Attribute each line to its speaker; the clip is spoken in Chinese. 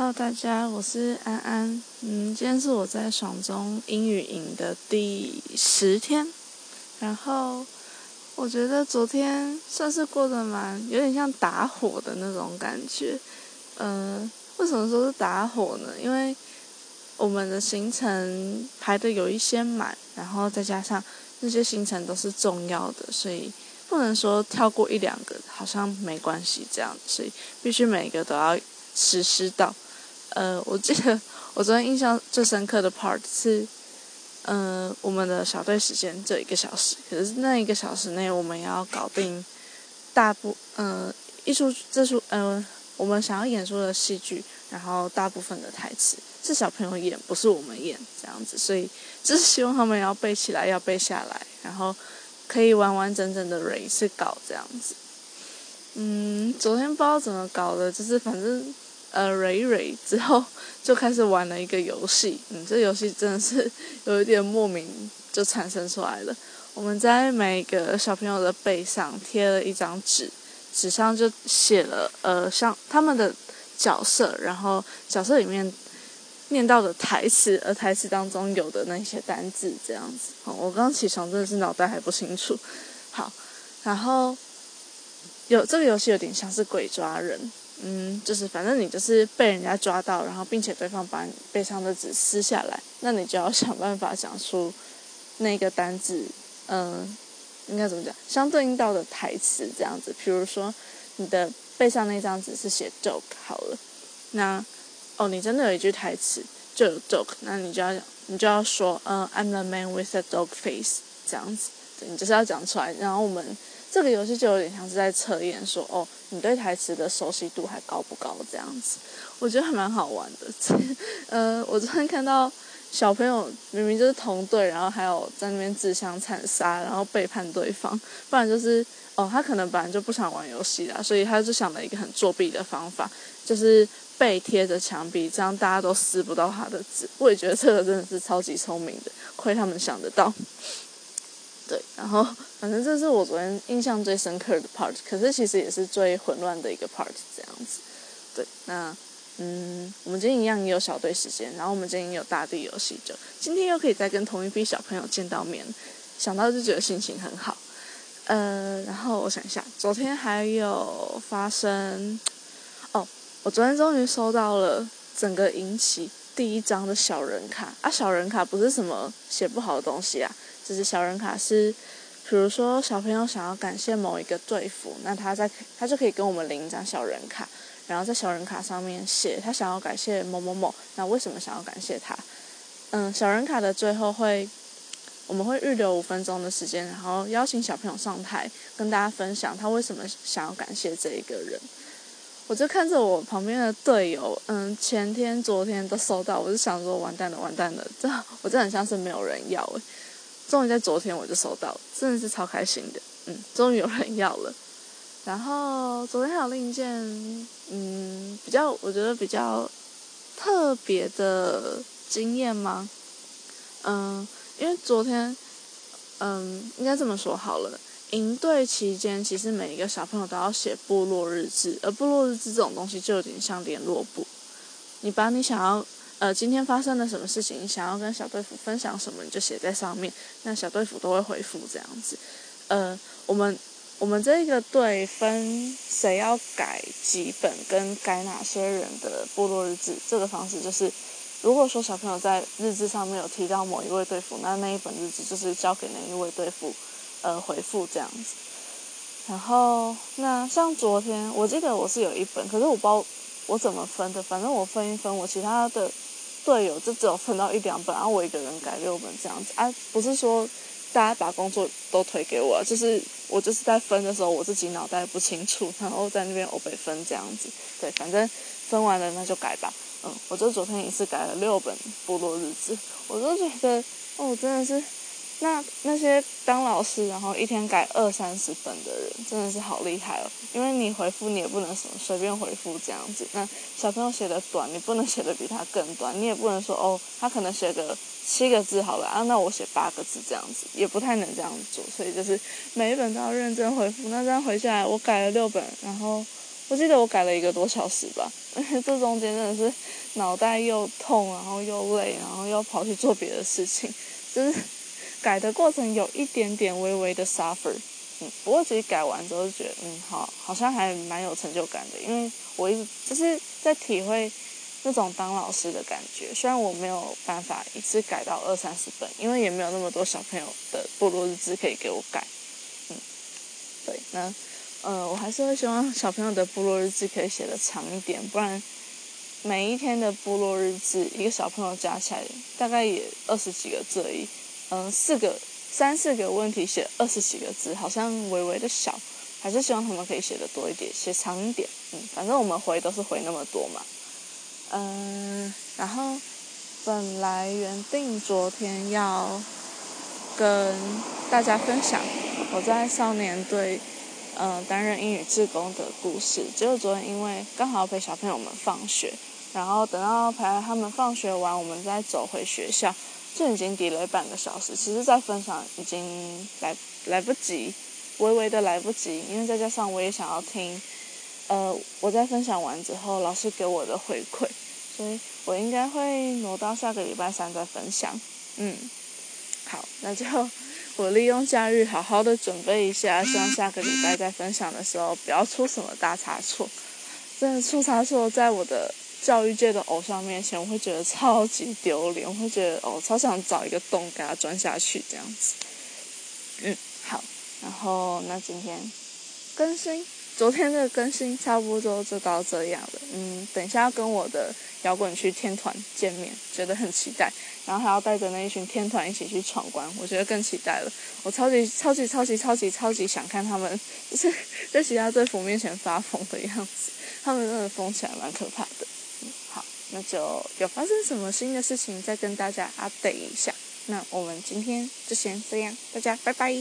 Speaker 1: Hello，大家，我是安安。嗯，今天是我在爽中英语营的第十天，然后我觉得昨天算是过得蛮有点像打火的那种感觉。嗯，为什么说是打火呢？因为我们的行程排的有一些满，然后再加上那些行程都是重要的，所以不能说跳过一两个好像没关系这样，所以必须每个都要实施到。呃，我记得我昨天印象最深刻的 part 是，呃，我们的小队时间只有一个小时，可是那一个小时内我们要搞定大部，呃，一出这出，呃，我们想要演出的戏剧，然后大部分的台词是小朋友演，不是我们演这样子，所以就是希望他们要背起来，要背下来，然后可以完完整整的蕊一次稿这样子。嗯，昨天不知道怎么搞的，就是反正。呃，蕊蕊之后就开始玩了一个游戏，嗯，这游戏真的是有一点莫名就产生出来了。我们在每个小朋友的背上贴了一张纸，纸上就写了呃像他们的角色，然后角色里面念到的台词，而台词当中有的那些单字这样子。哦我刚起床真的是脑袋还不清楚。好，然后有这个游戏有点像是鬼抓人。嗯，就是反正你就是被人家抓到，然后并且对方把你背上的纸撕下来，那你就要想办法讲出那个单字，嗯，应该怎么讲？相对应到的台词这样子。比如说你的背上那张纸是写 joke 好了，那哦，你真的有一句台词就有 joke，那你就要你就要说，嗯，I'm the man with the dog face 这样子，你就是要讲出来，然后我们。这个游戏就有点像是在测验，说哦，你对台词的熟悉度还高不高？这样子，我觉得还蛮好玩的。呃，我昨天看到小朋友明明就是同队，然后还有在那边自相残杀，然后背叛对方，不然就是哦，他可能本来就不想玩游戏啦，所以他就想了一个很作弊的方法，就是背贴着墙壁，这样大家都撕不到他的字。我也觉得这个真的是超级聪明的，亏他们想得到。对，然后 反正这是我昨天印象最深刻的 part，可是其实也是最混乱的一个 part，这样子。对，那嗯，我们今天一样也有小队时间，然后我们今天也有大地游戏，就今天又可以再跟同一批小朋友见到面，想到就觉得心情很好。呃，然后我想一下，昨天还有发生哦，我昨天终于收到了整个引起第一张的小人卡啊，小人卡不是什么写不好的东西啊。就是小人卡是，比如说小朋友想要感谢某一个队服，那他在他就可以跟我们领一张小人卡，然后在小人卡上面写他想要感谢某某某，那为什么想要感谢他？嗯，小人卡的最后会，我们会预留五分钟的时间，然后邀请小朋友上台跟大家分享他为什么想要感谢这一个人。我就看着我旁边的队友，嗯，前天、昨天都收到，我就想说完蛋了，完蛋了，这我这很像是没有人要诶。终于在昨天我就收到，真的是超开心的。嗯，终于有人要了。然后昨天还有另一件，嗯，比较我觉得比较特别的经验吗？嗯，因为昨天，嗯，应该这么说好了。营队期间，其实每一个小朋友都要写部落日志，而部落日志这种东西就有点像联络簿，你把你想要。呃，今天发生了什么事情？你想要跟小队服分享什么，你就写在上面。那小队服都会回复这样子。呃，我们我们这个队分谁要改几本，跟改哪些人的部落日志，这个方式就是，如果说小朋友在日志上面有提到某一位队服，那那一本日志就是交给那一位队服，呃，回复这样子。然后，那像昨天，我记得我是有一本，可是我不知道我怎么分的，反正我分一分，我其他的。队友就只有分到一两本，然后我一个人改六本这样子啊，不是说大家把工作都推给我，就是我就是在分的时候我自己脑袋不清楚，然后在那边欧北分这样子，对，反正分完了那就改吧，嗯，我就昨天也是改了六本部落日志，我就觉得哦，真的是。那那些当老师，然后一天改二三十本的人，真的是好厉害哦！因为你回复你也不能什么随便回复这样子。那小朋友写的短，你不能写的比他更短，你也不能说哦，他可能写个七个字好了啊，那我写八个字这样子，也不太能这样做。所以就是每一本都要认真回复。那这样回下来，我改了六本，然后我记得我改了一个多小时吧。这中间真的是脑袋又痛，然后又累，然后又跑去做别的事情，就是改的过程有一点点微微的 suffer。嗯，不过其实改完之后就觉得，嗯，好，好像还蛮有成就感的，因为我一直就是在体会那种当老师的感觉。虽然我没有办法一次改到二三十本，因为也没有那么多小朋友的部落日志可以给我改。嗯，对，那。呃，我还是会希望小朋友的部落日志可以写的长一点，不然每一天的部落日志，一个小朋友加起来大概也二十几个字而已。嗯，四个、三四个问题写二十几个字，好像微微的小，还是希望他们可以写的多一点，写长一点。嗯，反正我们回都是回那么多嘛。嗯，然后本来原定昨天要跟大家分享我在少年队。嗯，担任英语志工的故事，结果昨天因为刚好陪小朋友们放学，然后等到陪他们放学完，我们再走回学校，就已经抵了半个小时。其实，在分享已经来来不及，微微的来不及，因为再加上我也想要听，呃，我在分享完之后老师给我的回馈，所以我应该会挪到下个礼拜三再分享。嗯，好，那就。我利用假日好好的准备一下，希望下个礼拜在分享的时候不要出什么大差错。真的出差错，在我的教育界的偶像面前，我会觉得超级丢脸，我会觉得哦，超想找一个洞给他钻下去这样子。嗯，好，然后那今天更新。昨天的更新差不多就到这样了，嗯，等一下要跟我的摇滚区天团见面，觉得很期待，然后还要带着那一群天团一起去闯关，我觉得更期待了。我超级超级超级超级超级想看他们就是在其他队服面前发疯的样子，他们真的疯起来蛮可怕的。那就有发生什么新的事情再跟大家啊等一下。那我们今天就先这样，大家拜拜。